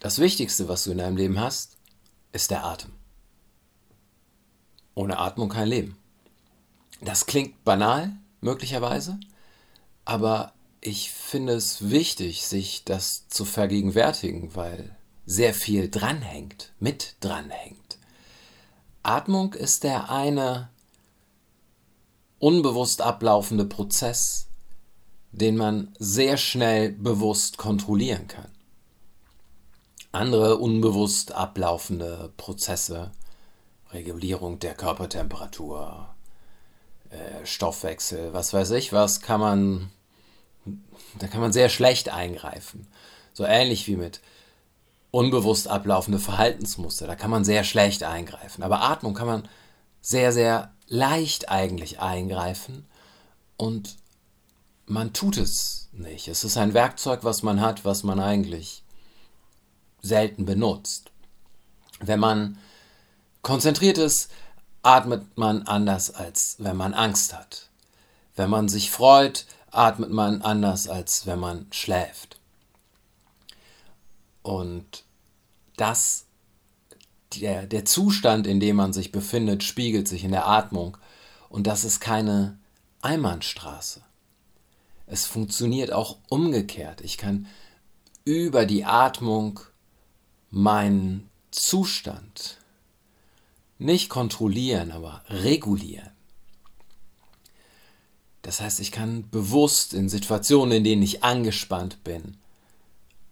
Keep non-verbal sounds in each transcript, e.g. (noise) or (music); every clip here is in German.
das Wichtigste, was du in deinem Leben hast, ist der Atem. Ohne Atmung kein Leben. Das klingt banal, möglicherweise, aber ich finde es wichtig, sich das zu vergegenwärtigen, weil sehr viel dranhängt, mit dranhängt. Atmung ist der eine unbewusst ablaufende Prozess, den man sehr schnell bewusst kontrollieren kann. Andere unbewusst ablaufende Prozesse, Regulierung der Körpertemperatur, äh, Stoffwechsel, was weiß ich was, kann man, da kann man sehr schlecht eingreifen. So ähnlich wie mit unbewusst ablaufende Verhaltensmuster, da kann man sehr schlecht eingreifen. Aber Atmung kann man sehr, sehr leicht eigentlich eingreifen und man tut es nicht. Es ist ein Werkzeug, was man hat, was man eigentlich selten benutzt. Wenn man konzentriert ist, atmet man anders, als wenn man Angst hat. Wenn man sich freut, atmet man anders, als wenn man schläft. Und das der, der Zustand, in dem man sich befindet, spiegelt sich in der Atmung. Und das ist keine Einbahnstraße. Es funktioniert auch umgekehrt. Ich kann über die Atmung meinen Zustand nicht kontrollieren, aber regulieren. Das heißt, ich kann bewusst in Situationen, in denen ich angespannt bin,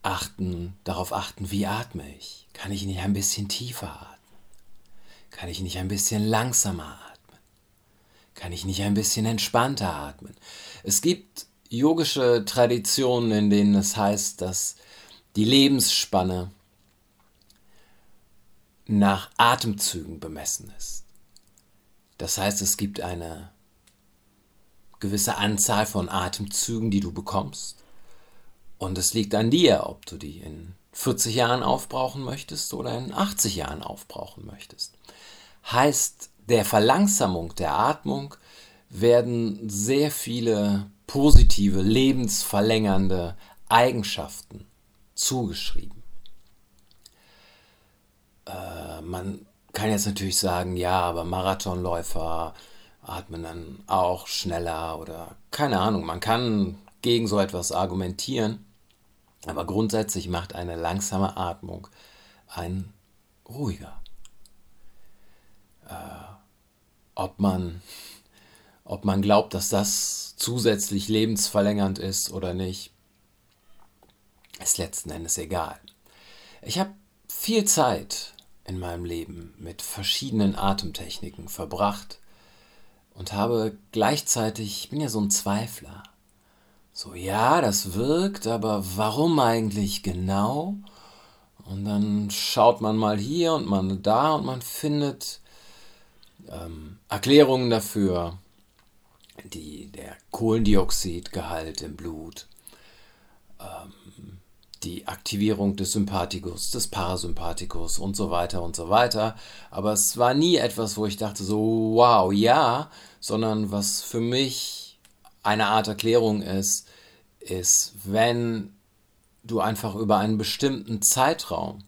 achten, darauf achten, wie atme ich. Kann ich nicht ein bisschen tiefer atmen? Kann ich nicht ein bisschen langsamer atmen? Kann ich nicht ein bisschen entspannter atmen? Es gibt yogische Traditionen, in denen es heißt, dass die Lebensspanne nach Atemzügen bemessen ist. Das heißt, es gibt eine gewisse Anzahl von Atemzügen, die du bekommst. Und es liegt an dir, ob du die in 40 Jahren aufbrauchen möchtest oder in 80 Jahren aufbrauchen möchtest. Heißt, der Verlangsamung der Atmung werden sehr viele positive, lebensverlängernde Eigenschaften zugeschrieben. Äh, man kann jetzt natürlich sagen, ja, aber Marathonläufer atmen dann auch schneller oder keine Ahnung, man kann gegen so etwas argumentieren. Aber grundsätzlich macht eine langsame Atmung ein ruhiger. Äh, ob, man, ob man glaubt, dass das zusätzlich lebensverlängernd ist oder nicht, ist letzten Endes egal. Ich habe viel Zeit in meinem Leben mit verschiedenen Atemtechniken verbracht und habe gleichzeitig, ich bin ja so ein Zweifler, so, ja, das wirkt, aber warum eigentlich genau? Und dann schaut man mal hier und mal da und man findet ähm, Erklärungen dafür, die, der Kohlendioxidgehalt im Blut, ähm, die Aktivierung des Sympathikus, des Parasympathikus und so weiter und so weiter. Aber es war nie etwas, wo ich dachte so, wow, ja, sondern was für mich eine Art Erklärung ist, ist, wenn du einfach über einen bestimmten Zeitraum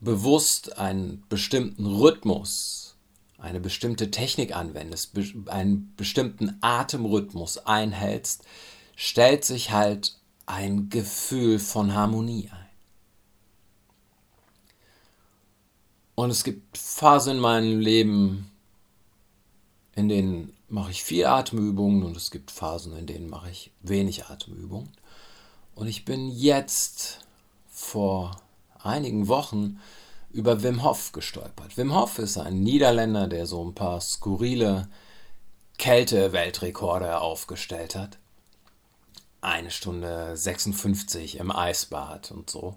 bewusst einen bestimmten Rhythmus, eine bestimmte Technik anwendest, einen bestimmten Atemrhythmus einhältst, stellt sich halt ein Gefühl von Harmonie ein. Und es gibt Phasen in meinem Leben, in denen mache ich vier Atemübungen und es gibt Phasen, in denen mache ich wenig Atemübungen. Und ich bin jetzt vor einigen Wochen über Wim Hof gestolpert. Wim Hof ist ein Niederländer, der so ein paar skurrile Kälte-Weltrekorde aufgestellt hat. Eine Stunde 56 im Eisbad und so.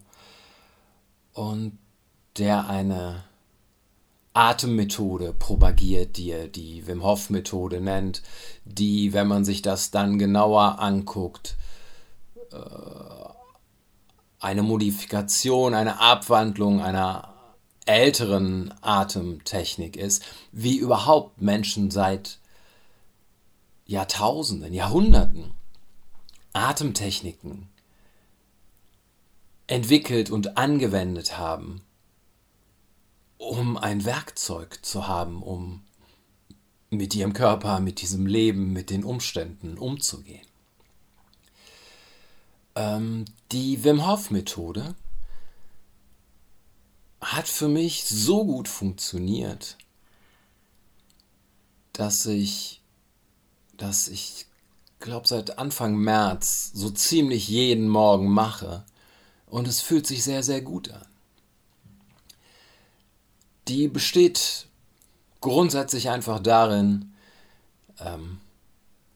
Und der eine Atemmethode propagiert, die er die Wim Hof Methode nennt, die, wenn man sich das dann genauer anguckt, äh, eine Modifikation, eine Abwandlung einer älteren Atemtechnik ist, wie überhaupt Menschen seit Jahrtausenden, Jahrhunderten Atemtechniken entwickelt und angewendet haben, um ein Werkzeug zu haben, um mit ihrem Körper, mit diesem Leben, mit den Umständen umzugehen. Ähm, die Wim Hof Methode hat für mich so gut funktioniert, dass ich, dass ich glaube seit Anfang März so ziemlich jeden Morgen mache und es fühlt sich sehr, sehr gut an. Die besteht grundsätzlich einfach darin, ähm,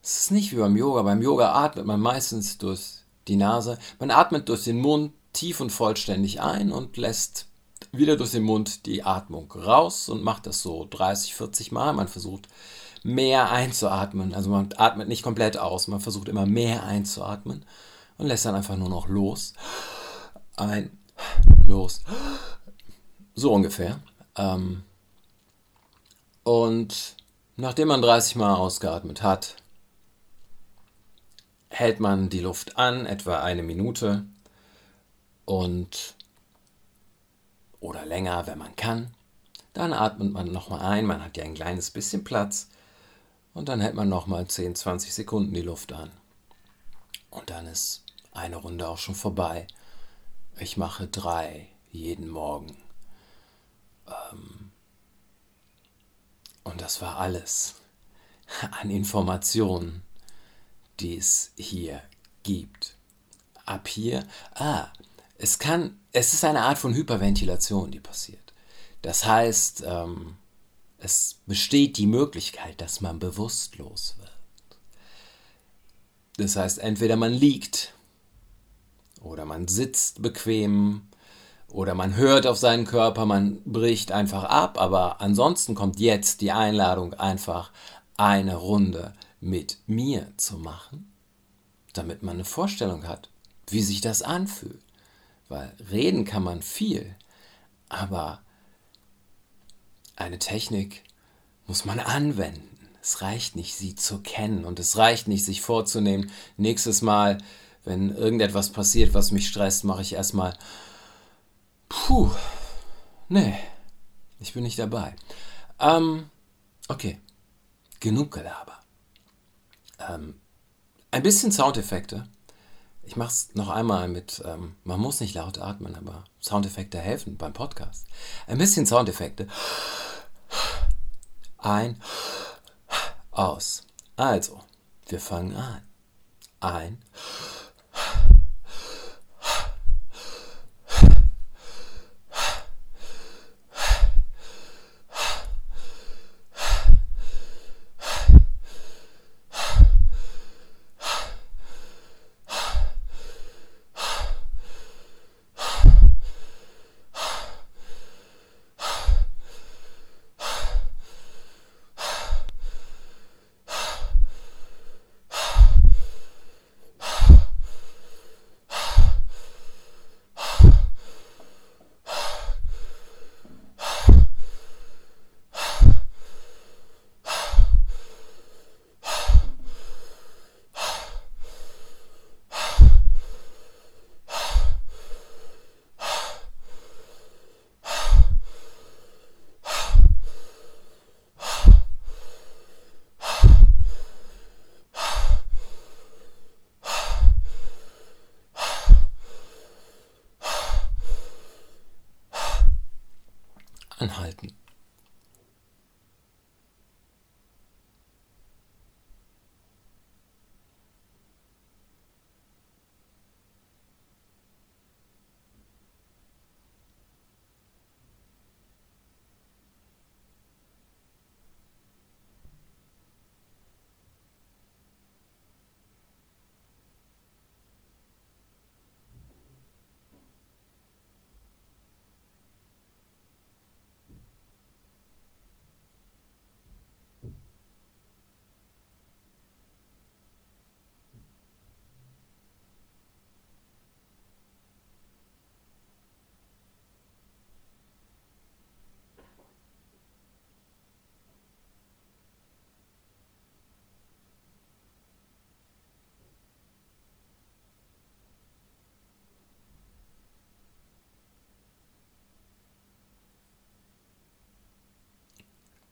es ist nicht wie beim Yoga. Beim Yoga atmet man meistens durch die Nase. Man atmet durch den Mund tief und vollständig ein und lässt wieder durch den Mund die Atmung raus und macht das so 30, 40 Mal. Man versucht mehr einzuatmen. Also man atmet nicht komplett aus, man versucht immer mehr einzuatmen und lässt dann einfach nur noch los. Ein, los. So ungefähr. Ähm, und nachdem man 30 Mal ausgeatmet hat, hält man die Luft an, etwa eine Minute und oder länger, wenn man kann. Dann atmet man nochmal ein, man hat ja ein kleines bisschen Platz und dann hält man nochmal 10, 20 Sekunden die Luft an. Und dann ist eine Runde auch schon vorbei. Ich mache drei jeden Morgen. Ähm, und das war alles (laughs) an Informationen, die es hier gibt. Ab hier, ah, es kann, es ist eine Art von Hyperventilation, die passiert. Das heißt, ähm, es besteht die Möglichkeit, dass man bewusstlos wird. Das heißt, entweder man liegt oder man sitzt bequem oder man hört auf seinen Körper, man bricht einfach ab, aber ansonsten kommt jetzt die Einladung, einfach eine Runde mit mir zu machen, damit man eine Vorstellung hat, wie sich das anfühlt. Weil reden kann man viel, aber eine Technik muss man anwenden. Es reicht nicht, sie zu kennen und es reicht nicht, sich vorzunehmen, nächstes Mal, wenn irgendetwas passiert, was mich stresst, mache ich erstmal Puh. Nee. Ich bin nicht dabei. Ähm, okay. Genug Gelaber. Ähm, ein bisschen Soundeffekte. Ich mache es noch einmal mit, ähm, man muss nicht laut atmen, aber Soundeffekte helfen beim Podcast. Ein bisschen Soundeffekte. Ein, aus. Also, wir fangen an. Ein, anhalten.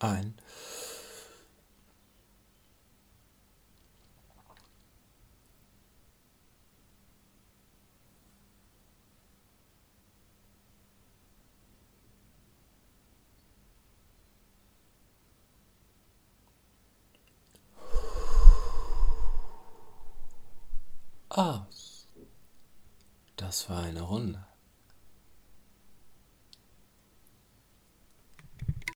Ein. aus. Das war eine Runde.